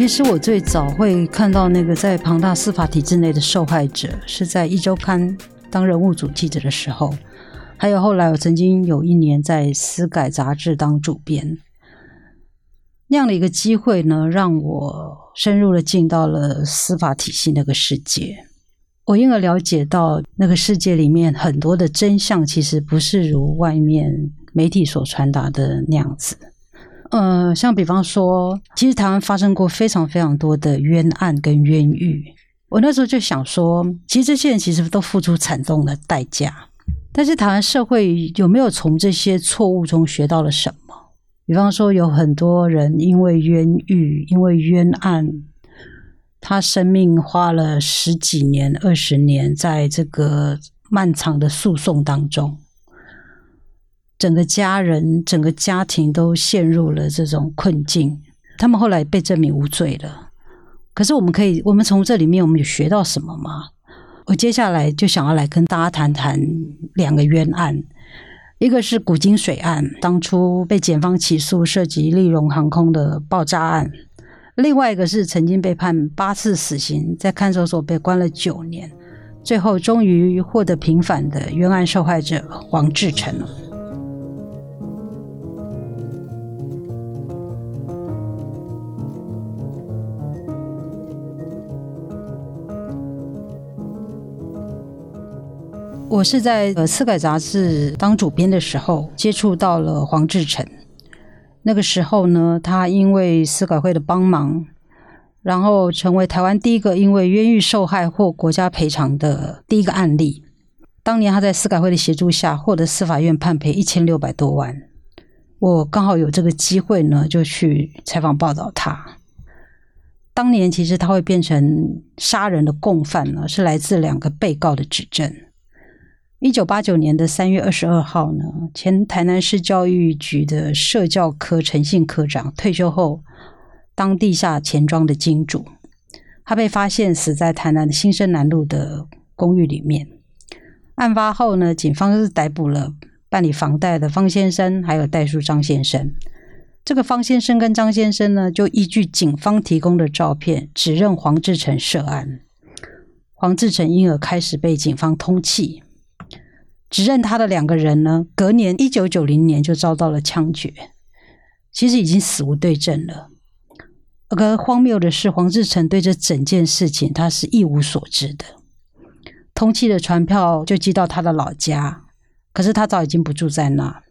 其实我最早会看到那个在庞大司法体制内的受害者，是在一周刊当人物组记者的时候，还有后来我曾经有一年在司改杂志当主编，那样的一个机会呢，让我深入的进到了司法体系那个世界。我因而了解到，那个世界里面很多的真相，其实不是如外面媒体所传达的那样子。呃，像比方说，其实台湾发生过非常非常多的冤案跟冤狱。我那时候就想说，其实这些人其实都付出惨重的代价。但是台湾社会有没有从这些错误中学到了什么？比方说，有很多人因为冤狱、因为冤案，他生命花了十几年、二十年，在这个漫长的诉讼当中。整个家人、整个家庭都陷入了这种困境。他们后来被证明无罪了。可是，我们可以，我们从这里面，我们有学到什么吗？我接下来就想要来跟大家谈谈两个冤案，一个是古今水案，当初被检方起诉涉及利荣航空的爆炸案；另外一个是曾经被判八次死刑，在看守所被关了九年，最后终于获得平反的冤案受害者黄志成。我是在呃《司改》杂志当主编的时候接触到了黄志成。那个时候呢，他因为司改会的帮忙，然后成为台湾第一个因为冤狱受害获国家赔偿的第一个案例。当年他在司改会的协助下，获得司法院判赔一千六百多万。我刚好有这个机会呢，就去采访报道他。当年其实他会变成杀人的共犯呢，是来自两个被告的指证。一九八九年的三月二十二号呢，前台南市教育局的社教科陈姓科长退休后，当地下钱庄的金主，他被发现死在台南的新生南路的公寓里面。案发后呢，警方是逮捕了办理房贷的方先生，还有代书张先生。这个方先生跟张先生呢，就依据警方提供的照片，指认黄志成涉案。黄志成因而开始被警方通缉。指认他的两个人呢，隔年一九九零年就遭到了枪决，其实已经死无对证了。而荒谬的是，黄志成对这整件事情他是一无所知的。通缉的传票就寄到他的老家，可是他早已经不住在那。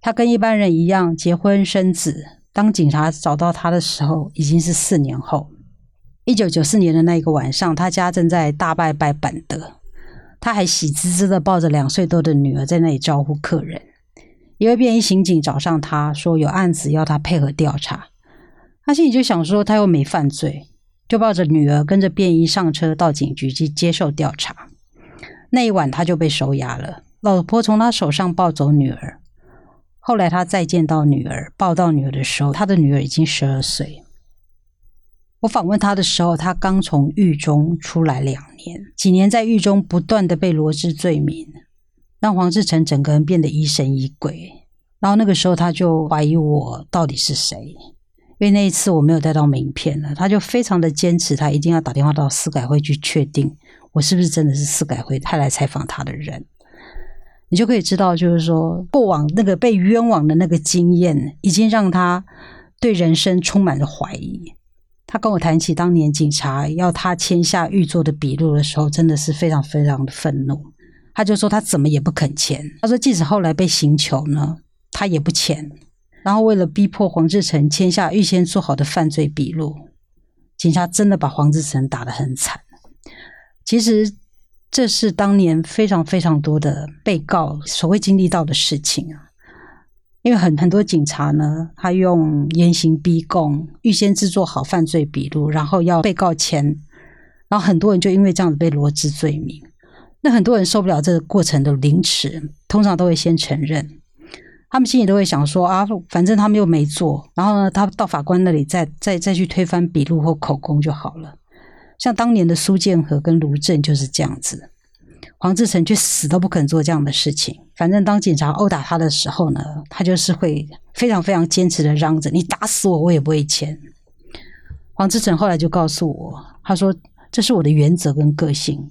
他跟一般人一样结婚生子。当警察找到他的时候，已经是四年后，一九九四年的那一个晚上，他家正在大拜拜板德。他还喜滋滋的抱着两岁多的女儿在那里招呼客人。一位便衣刑警找上他说有案子要他配合调查。他心里就想说他又没犯罪，就抱着女儿跟着便衣上车到警局去接受调查。那一晚他就被收押了，老婆从他手上抱走女儿。后来他再见到女儿，抱到女儿的时候，他的女儿已经十二岁。我访问他的时候，他刚从狱中出来两年，几年在狱中不断的被罗织罪名，让黄志成整个人变得疑神疑鬼。然后那个时候他就怀疑我到底是谁，因为那一次我没有带到名片了，他就非常的坚持，他一定要打电话到司改会去确定我是不是真的是司改会派来采访他的人。你就可以知道，就是说过往那个被冤枉的那个经验，已经让他对人生充满了怀疑。他跟我谈起当年警察要他签下预作的笔录的时候，真的是非常非常的愤怒。他就说他怎么也不肯签。他说即使后来被刑求呢，他也不签。然后为了逼迫黄志成签下预先做好的犯罪笔录，警察真的把黄志成打得很惨。其实这是当年非常非常多的被告所会经历到的事情啊。因为很很多警察呢，他用严刑逼供，预先制作好犯罪笔录，然后要被告签，然后很多人就因为这样子被罗织罪名。那很多人受不了这个过程的凌迟，通常都会先承认，他们心里都会想说啊，反正他们又没做，然后呢，他到法官那里再再再去推翻笔录或口供就好了。像当年的苏建和跟卢正就是这样子。黄志成却死都不肯做这样的事情。反正当警察殴打他的时候呢，他就是会非常非常坚持的嚷着：“你打死我，我也不会签。”黄志成后来就告诉我，他说：“这是我的原则跟个性，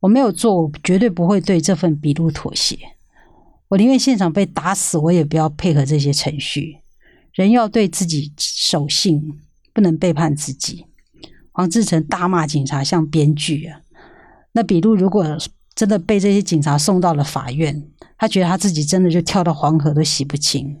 我没有做，我绝对不会对这份笔录妥协。我宁愿现场被打死，我也不要配合这些程序。人要对自己守信，不能背叛自己。”黄志成大骂警察像编剧啊！那笔录如果真的被这些警察送到了法院，他觉得他自己真的就跳到黄河都洗不清。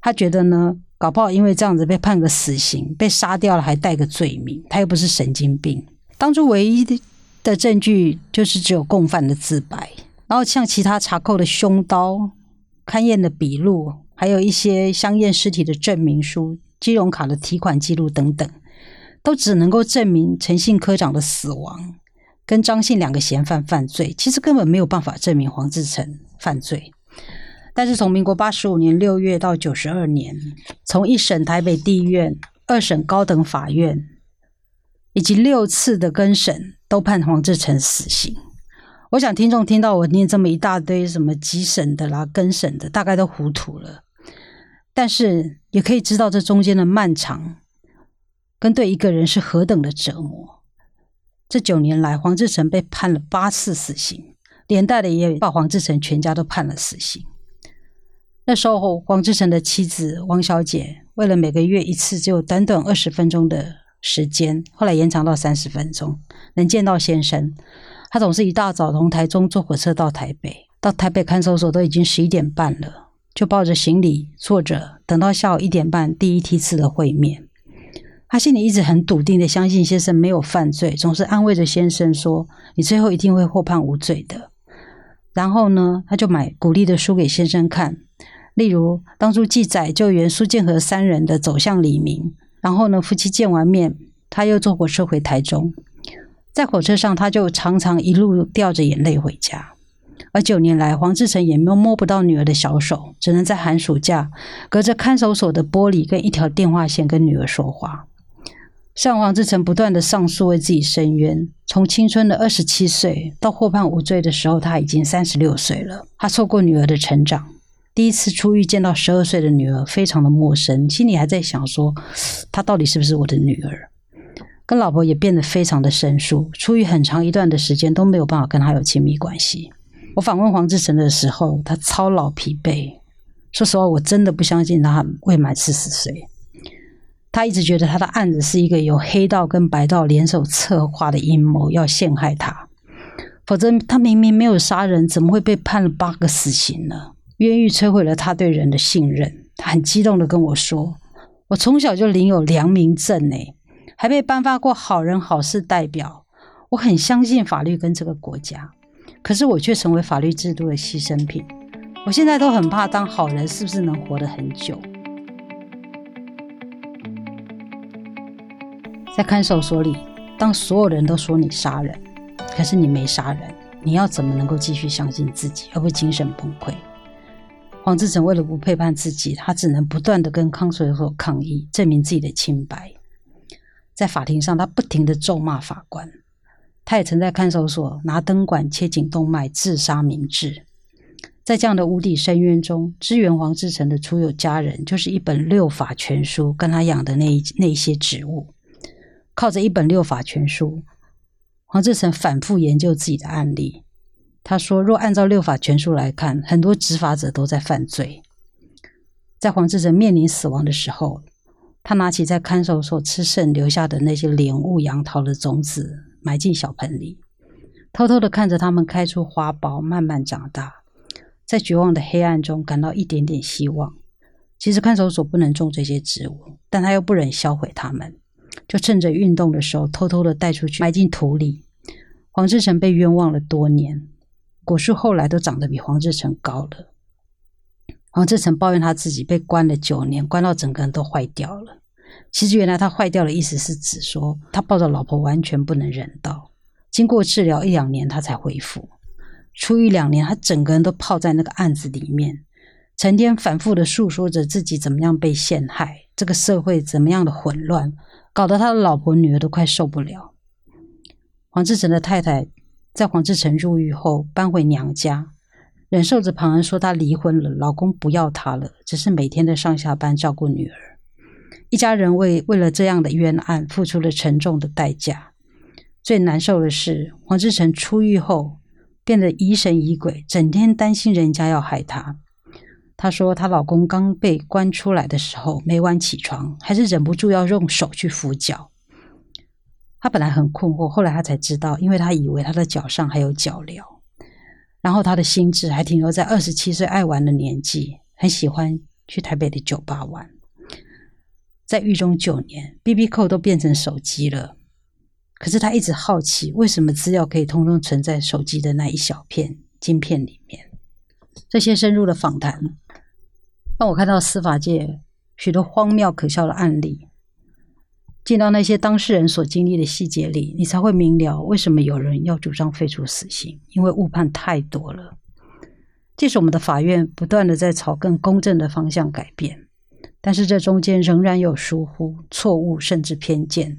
他觉得呢？搞不好因为这样子被判个死刑，被杀掉了还带个罪名，他又不是神经病。当初唯一的的证据就是只有共犯的自白，然后像其他查扣的凶刀、勘验的笔录，还有一些相验尸体的证明书、金融卡的提款记录等等，都只能够证明陈姓科长的死亡跟张姓两个嫌犯犯罪，其实根本没有办法证明黄志成犯罪。但是从民国八十五年六月到九十二年，从一审台北地院、二审高等法院，以及六次的更审，都判黄志成死刑。我想听众听到我念这么一大堆什么几审的啦、更审的，大概都糊涂了。但是也可以知道这中间的漫长，跟对一个人是何等的折磨。这九年来，黄志成被判了八次死刑，连带的也把黄志成全家都判了死刑。那时候，黄志成的妻子王小姐为了每个月一次只有短短二十分钟的时间，后来延长到三十分钟，能见到先生。她总是一大早从台中坐火车到台北，到台北看守所都已经十一点半了，就抱着行李坐着，等到下午一点半第一梯次的会面。他心里一直很笃定的相信先生没有犯罪，总是安慰着先生说：“你最后一定会获判无罪的。”然后呢，他就买鼓励的书给先生看。例如，当初记载救援苏建和三人的走向黎明，然后呢，夫妻见完面，他又坐火车回台中，在火车上，他就常常一路掉着眼泪回家。而九年来，黄志成也摸摸不到女儿的小手，只能在寒暑假隔着看守所的玻璃跟一条电话线跟女儿说话。像黄志成不断的上诉为自己申冤，从青春的二十七岁到获判无罪的时候，他已经三十六岁了，他错过女儿的成长。第一次出狱见到十二岁的女儿，非常的陌生，心里还在想说，她到底是不是我的女儿？跟老婆也变得非常的生疏，出狱很长一段的时间都没有办法跟他有亲密关系。我访问黄志成的时候，他操劳疲惫。说实话，我真的不相信他未满四十岁。他一直觉得他的案子是一个由黑道跟白道联手策划的阴谋，要陷害他。否则，他明明没有杀人，怎么会被判了八个死刑呢？冤狱摧毁了他对人的信任，他很激动的跟我说：“我从小就领有良民证，诶，还被颁发过好人好事代表。我很相信法律跟这个国家，可是我却成为法律制度的牺牲品。我现在都很怕当好人是不是能活得很久？在看守所里，当所有人都说你杀人，可是你没杀人，你要怎么能够继续相信自己，而不精神崩溃？”黄志成为了不背叛自己，他只能不断的跟康水所抗议，证明自己的清白。在法庭上，他不停的咒骂法官。他也曾在看守所拿灯管切颈动脉，自杀明志。在这样的无底深渊中，支援黄志成的初有家人，就是一本六法全书跟他养的那一那些植物。靠着一本六法全书，黄志成反复研究自己的案例。他说：“若按照六法全书来看，很多执法者都在犯罪。在黄志成面临死亡的时候，他拿起在看守所吃剩留下的那些莲雾、杨桃的种子，埋进小盆里，偷偷的看着它们开出花苞，慢慢长大。在绝望的黑暗中，感到一点点希望。其实看守所不能种这些植物，但他又不忍销毁它们，就趁着运动的时候，偷偷的带出去埋进土里。黄志成被冤枉了多年。”果树后来都长得比黄志成高了。黄志成抱怨他自己被关了九年，关到整个人都坏掉了。其实原来他坏掉的意思是指说他抱着老婆完全不能人道。经过治疗一两年，他才恢复。出狱两年，他整个人都泡在那个案子里面，成天反复的诉说着自己怎么样被陷害，这个社会怎么样的混乱，搞得他的老婆女儿都快受不了。黄志成的太太。在黄志成入狱后，搬回娘家，忍受着旁人说她离婚了，老公不要她了，只是每天的上下班照顾女儿。一家人为为了这样的冤案付出了沉重的代价。最难受的是，黄志成出狱后变得疑神疑鬼，整天担心人家要害他。她说，她老公刚被关出来的时候，每晚起床还是忍不住要用手去扶脚。她本来很困惑，后来她才知道，因为她以为她的脚上还有脚镣。然后她的心智还停留在二十七岁爱玩的年纪，很喜欢去台北的酒吧玩。在狱中九年，B B 扣都变成手机了。可是他一直好奇，为什么资料可以通通存在手机的那一小片晶片里面？这些深入的访谈，让我看到司法界许多荒谬可笑的案例。进到那些当事人所经历的细节里，你才会明了为什么有人要主张废除死刑，因为误判太多了。即使我们的法院不断的在朝更公正的方向改变，但是这中间仍然有疏忽、错误，甚至偏见。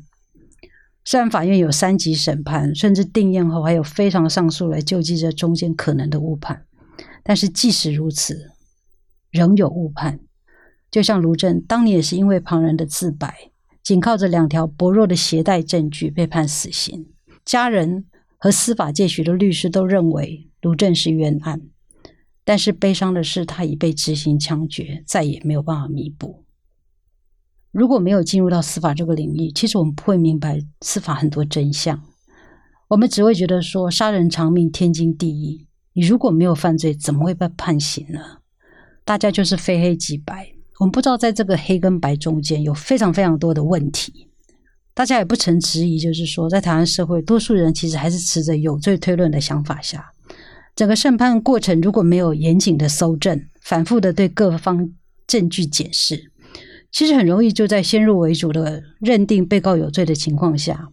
虽然法院有三级审判，甚至定验后还有非常上诉来救济这中间可能的误判，但是即使如此，仍有误判。就像卢正当年也是因为旁人的自白，仅靠着两条薄弱的携带证据被判死刑。家人和司法界许多律师都认为卢正是冤案，但是悲伤的是他已被执行枪决，再也没有办法弥补。如果没有进入到司法这个领域，其实我们不会明白司法很多真相。我们只会觉得说杀人偿命天经地义。你如果没有犯罪，怎么会被判刑呢？大家就是非黑即白。我们不知道在这个黑跟白中间有非常非常多的问题。大家也不曾质疑，就是说在台湾社会，多数人其实还是持着有罪推论的想法下，整个审判过程如果没有严谨的搜证，反复的对各方证据检视。其实很容易就在先入为主的认定被告有罪的情况下，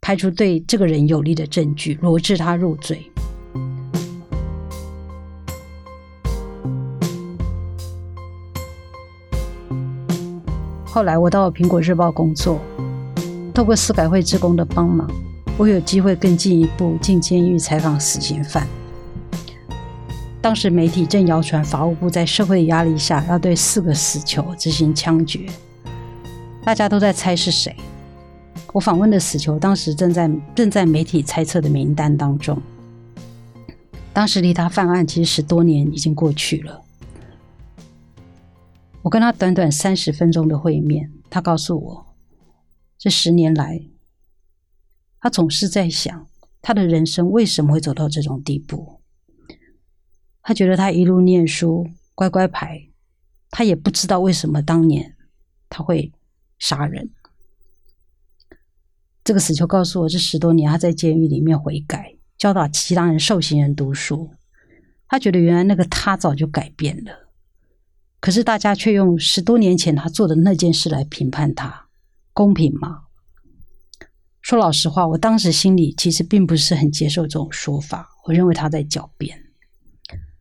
排除对这个人有利的证据，罗致他入罪。后来我到了苹果日报工作，透过司改会职工的帮忙，我有机会更进一步进监狱采访死刑犯。当时媒体正谣传法务部在社会压力下要对四个死囚执行枪决，大家都在猜是谁。我访问的死囚当时正在正在媒体猜测的名单当中。当时离他犯案其实十多年已经过去了。我跟他短短三十分钟的会面，他告诉我，这十年来，他总是在想他的人生为什么会走到这种地步。他觉得他一路念书乖乖牌，他也不知道为什么当年他会杀人。这个死囚告诉我，这十多年他在监狱里面悔改，教导其他人受刑人读书。他觉得原来那个他早就改变了，可是大家却用十多年前他做的那件事来评判他，公平吗？说老实话，我当时心里其实并不是很接受这种说法，我认为他在狡辩。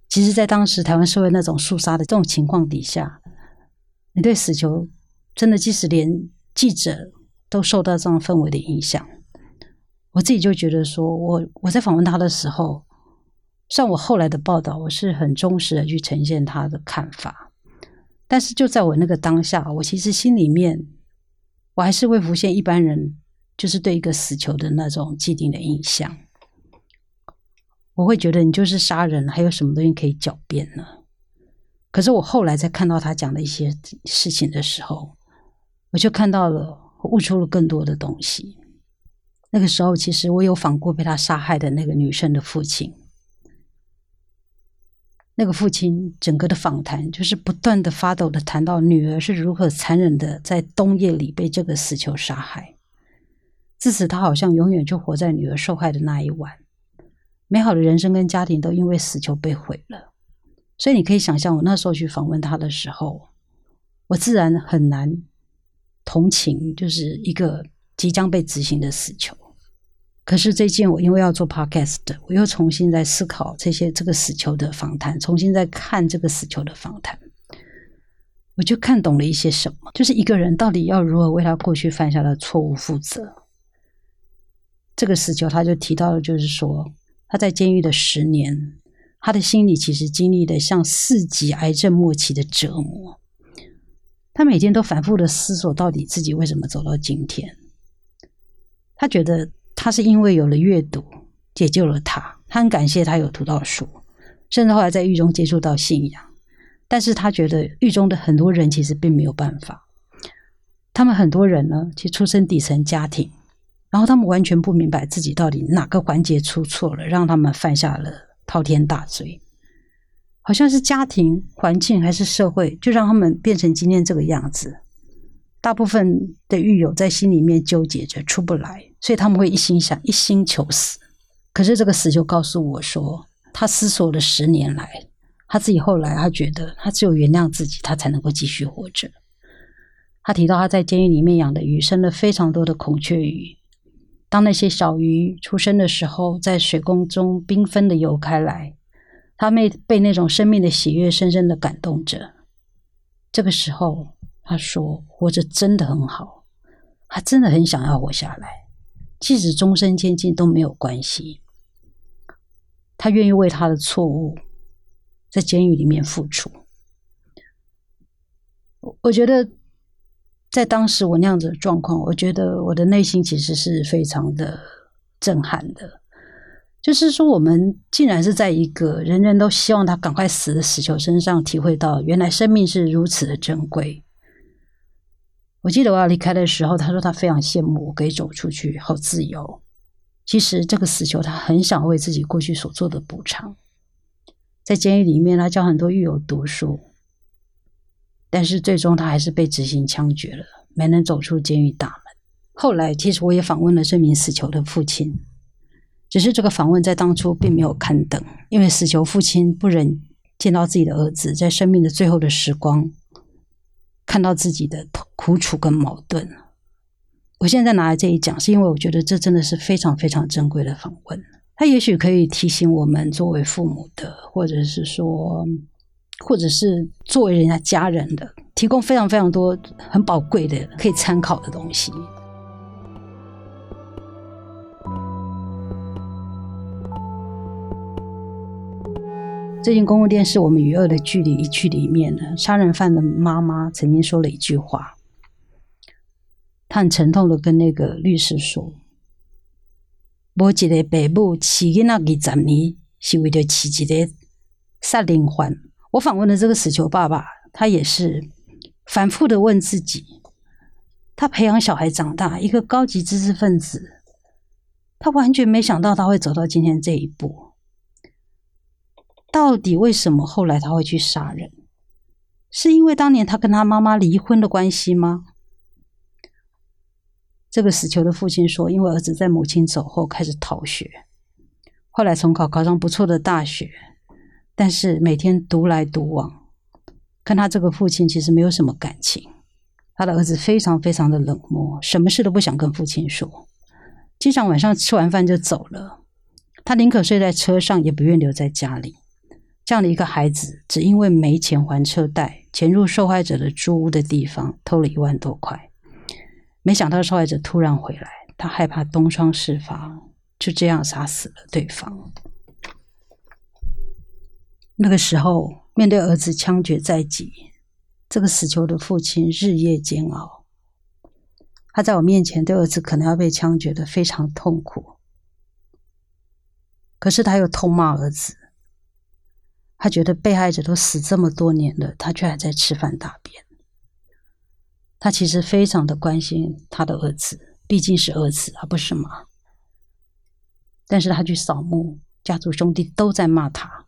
其实，在当时台湾社会那种肃杀的这种情况底下，你对死囚真的，即使连记者都受到这样氛围的影响，我自己就觉得说，我我在访问他的时候，像我后来的报道，我是很忠实的去呈现他的看法，但是就在我那个当下，我其实心里面，我还是会浮现一般人就是对一个死囚的那种既定的印象。我会觉得你就是杀人，还有什么东西可以狡辩呢？可是我后来在看到他讲的一些事情的时候，我就看到了，悟出了更多的东西。那个时候，其实我有访过被他杀害的那个女生的父亲。那个父亲整个的访谈就是不断的发抖的谈到女儿是如何残忍的在冬夜里被这个死囚杀害，自此他好像永远就活在女儿受害的那一晚。美好的人生跟家庭都因为死囚被毁了，所以你可以想象，我那时候去访问他的时候，我自然很难同情，就是一个即将被执行的死囚。可是最近我因为要做 podcast，我又重新在思考这些这个死囚的访谈，重新在看这个死囚的访谈，我就看懂了一些什么，就是一个人到底要如何为他过去犯下的错误负责。这个死囚他就提到了，就是说。他在监狱的十年，他的心里其实经历了像四级癌症末期的折磨。他每天都反复的思索，到底自己为什么走到今天。他觉得他是因为有了阅读解救了他，他很感谢他有读到书，甚至后来在狱中接触到信仰。但是他觉得狱中的很多人其实并没有办法，他们很多人呢，其实出身底层家庭，然后他们完全不明白自己到底哪个环节出错了，让他们犯下了滔天大罪。好像是家庭环境还是社会，就让他们变成今天这个样子。大部分的狱友在心里面纠结着出不来，所以他们会一心想一心求死。可是这个死就告诉我说，他思索了十年来，他自己后来他觉得，他只有原谅自己，他才能够继续活着。他提到他在监狱里面养的鱼生了非常多的孔雀鱼，当那些小鱼出生的时候，在水宫中缤纷的游开来。他被被那种生命的喜悦深深的感动着。这个时候，他说：“活着真的很好，他真的很想要活下来，即使终身监禁都没有关系。他愿意为他的错误在监狱里面付出。”我觉得，在当时我那样子的状况，我觉得我的内心其实是非常的震撼的。就是说，我们竟然是在一个人人都希望他赶快死的死囚身上，体会到原来生命是如此的珍贵。我记得我要离开的时候，他说他非常羡慕我可以走出去，好自由。其实这个死囚他很想为自己过去所做的补偿。在监狱里面，他教很多狱友读书，但是最终他还是被执行枪决了，没能走出监狱大门。后来，其实我也访问了这名死囚的父亲。只是这个访问在当初并没有刊登，因为死囚父亲不忍见到自己的儿子在生命的最后的时光看到自己的苦楚跟矛盾。我现在拿来这一讲，是因为我觉得这真的是非常非常珍贵的访问。他也许可以提醒我们作为父母的，或者是说，或者是作为人家家人的，提供非常非常多很宝贵的可以参考的东西。最近公共电视《我们与恶的距离》一剧里面呢，杀人犯的妈妈曾经说了一句话，他很沉痛的跟那个律师说：“无一个爸母饲囡仔二十年，是为了饲一个杀人犯。”我访问的这个死囚爸爸，他也是反复的问自己：他培养小孩长大，一个高级知识分子，他完全没想到他会走到今天这一步。到底为什么后来他会去杀人？是因为当年他跟他妈妈离婚的关系吗？这个死囚的父亲说，因为儿子在母亲走后开始逃学，后来重考考上不错的大学，但是每天独来独往，跟他这个父亲其实没有什么感情。他的儿子非常非常的冷漠，什么事都不想跟父亲说，经常晚上吃完饭就走了。他宁可睡在车上，也不愿留在家里。这样的一个孩子，只因为没钱还车贷，潜入受害者的租屋的地方偷了一万多块，没想到受害者突然回来，他害怕东窗事发，就这样杀死了对方。那个时候，面对儿子枪决在即，这个死囚的父亲日夜煎熬。他在我面前对儿子可能要被枪决的非常痛苦，可是他又痛骂儿子。他觉得被害者都死这么多年了，他却还在吃饭大便。他其实非常的关心他的儿子，毕竟是儿子，而不是吗？但是他去扫墓，家族兄弟都在骂他。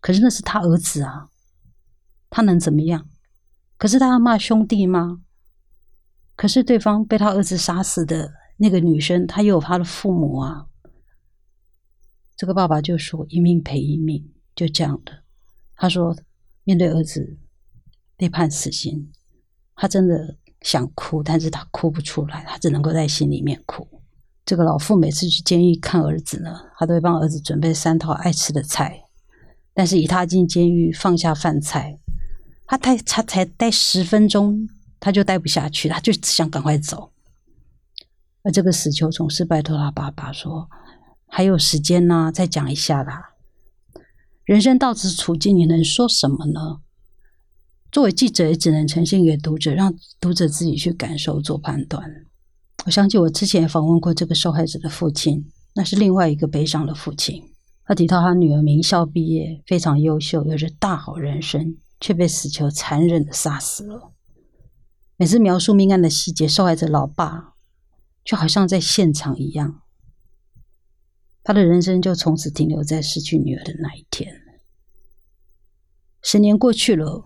可是那是他儿子啊，他能怎么样？可是他要骂兄弟吗？可是对方被他儿子杀死的那个女生，她也有她的父母啊。这个爸爸就说：“一命赔一命。”就这样的，他说面对儿子被判死刑，他真的想哭，但是他哭不出来，他只能够在心里面哭。这个老父每次去监狱看儿子呢，他都会帮儿子准备三套爱吃的菜，但是一踏进监狱放下饭菜，他待他才待十分钟，他就待不下去，他就只想赶快走。而这个死囚总是拜托他爸爸说：“还有时间呢，再讲一下啦。”人生到此处境，你能说什么呢？作为记者，也只能呈现给读者，让读者自己去感受、做判断。我想起我之前访问过这个受害者的父亲，那是另外一个悲伤的父亲。他提到他女儿名校毕业，非常优秀，有着大好人生，却被死囚残忍的杀死了。每次描述命案的细节，受害者老爸就好像在现场一样，他的人生就从此停留在失去女儿的那一天。十年过去了。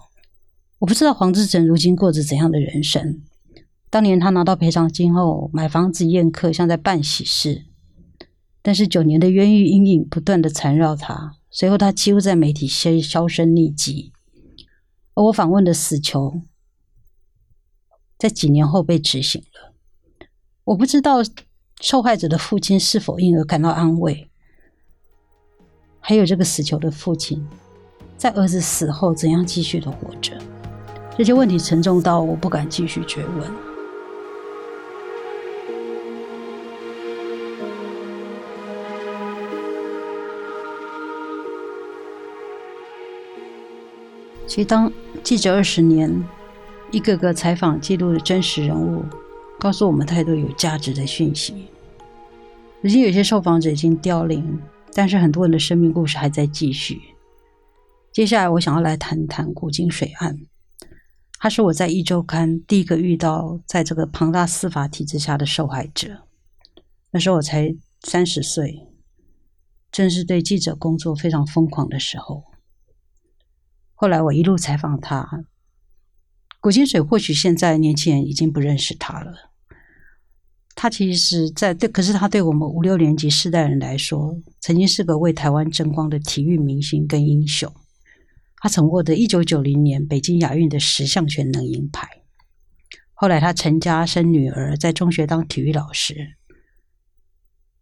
我不知道黄志成如今过着怎样的人生。当年他拿到赔偿金后，买房子宴客，像在办喜事。但是九年的冤狱阴影不断的缠绕他，随后他几乎在媒体消销声匿迹。而我访问的死囚，在几年后被执行了。我不知道受害者的父亲是否因而感到安慰，还有这个死囚的父亲，在儿子死后怎样继续的活着。这些问题沉重到我不敢继续追问。其实，当记者二十年，一个个采访记录的真实人物，告诉我们太多有价值的讯息。如今有些受访者已经凋零，但是很多人的生命故事还在继续。接下来，我想要来谈谈古井水案。他是我在一周刊第一个遇到在这个庞大司法体制下的受害者。那时候我才三十岁，正是对记者工作非常疯狂的时候。后来我一路采访他，古金水或许现在年轻人已经不认识他了。他其实，在对，可是他对我们五六年级世代人来说，曾经是个为台湾争光的体育明星跟英雄。他曾获得一九九零年北京亚运的十项全能银牌。后来他成家生女儿，在中学当体育老师。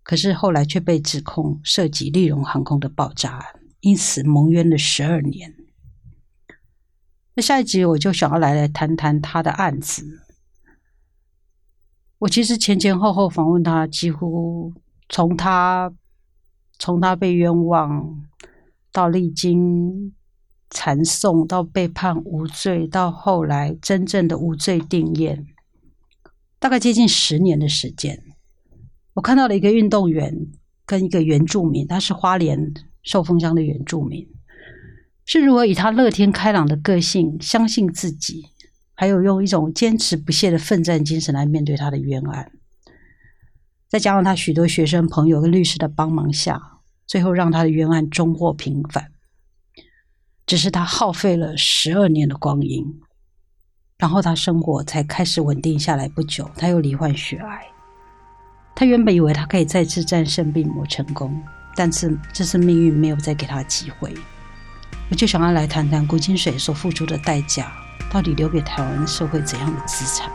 可是后来却被指控涉及利荣航空的爆炸案，因此蒙冤了十二年。那下一集我就想要来来谈谈他的案子。我其实前前后后访问他，几乎从他从他被冤枉到历经。传送到被判无罪，到后来真正的无罪定验，大概接近十年的时间。我看到了一个运动员跟一个原住民，他是花莲寿丰乡的原住民，是如何以他乐天开朗的个性，相信自己，还有用一种坚持不懈的奋战精神来面对他的冤案。再加上他许多学生朋友跟律师的帮忙下，最后让他的冤案终获平反。只是他耗费了十二年的光阴，然后他生活才开始稳定下来不久，他又罹患血癌。他原本以为他可以再次战胜病魔成功，但是这次命运没有再给他机会。我就想要来谈谈古金水所付出的代价，到底留给台湾社会怎样的资产？